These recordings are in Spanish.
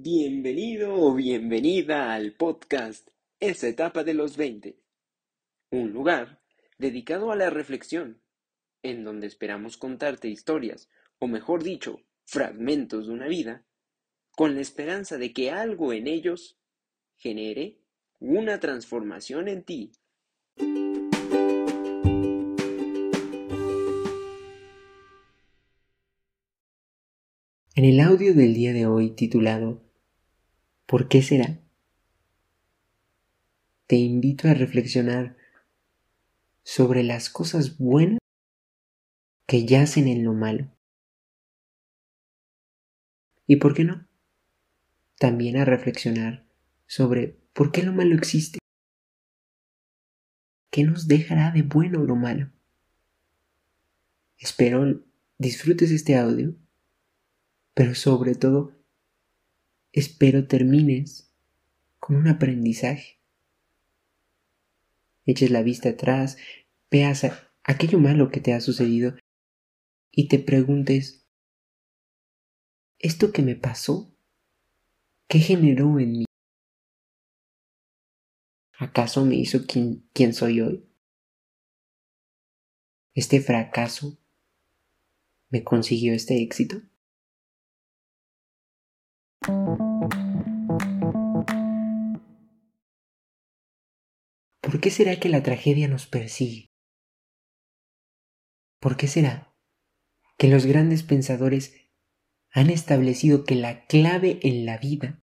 Bienvenido o bienvenida al podcast Esa etapa de los 20, un lugar dedicado a la reflexión, en donde esperamos contarte historias, o mejor dicho, fragmentos de una vida, con la esperanza de que algo en ellos genere una transformación en ti. En el audio del día de hoy titulado ¿Por qué será? Te invito a reflexionar sobre las cosas buenas que yacen en lo malo. ¿Y por qué no? También a reflexionar sobre por qué lo malo existe. ¿Qué nos dejará de bueno lo malo? Espero disfrutes este audio, pero sobre todo espero termines con un aprendizaje. Eches la vista atrás, veas aquello malo que te ha sucedido y te preguntes, ¿esto que me pasó? ¿Qué generó en mí? ¿Acaso me hizo quien, quien soy hoy? ¿Este fracaso me consiguió este éxito? ¿Por qué será que la tragedia nos persigue? ¿Por qué será que los grandes pensadores han establecido que la clave en la vida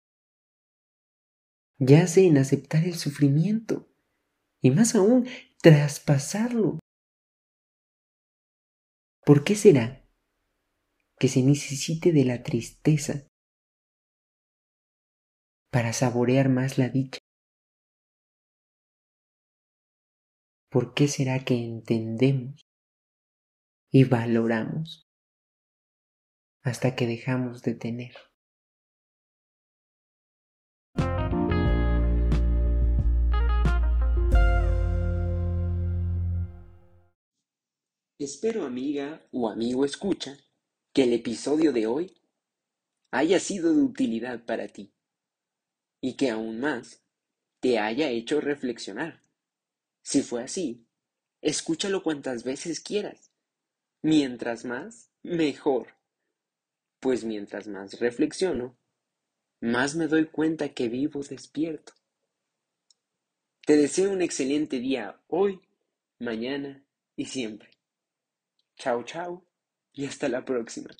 yace en aceptar el sufrimiento y más aún traspasarlo? ¿Por qué será que se necesite de la tristeza para saborear más la dicha? ¿Por qué será que entendemos y valoramos hasta que dejamos de tener? Espero amiga o amigo escucha que el episodio de hoy haya sido de utilidad para ti y que aún más te haya hecho reflexionar si fue así, escúchalo cuantas veces quieras. Mientras más, mejor. Pues mientras más reflexiono, más me doy cuenta que vivo despierto. Te deseo un excelente día hoy, mañana y siempre. Chao, chao y hasta la próxima.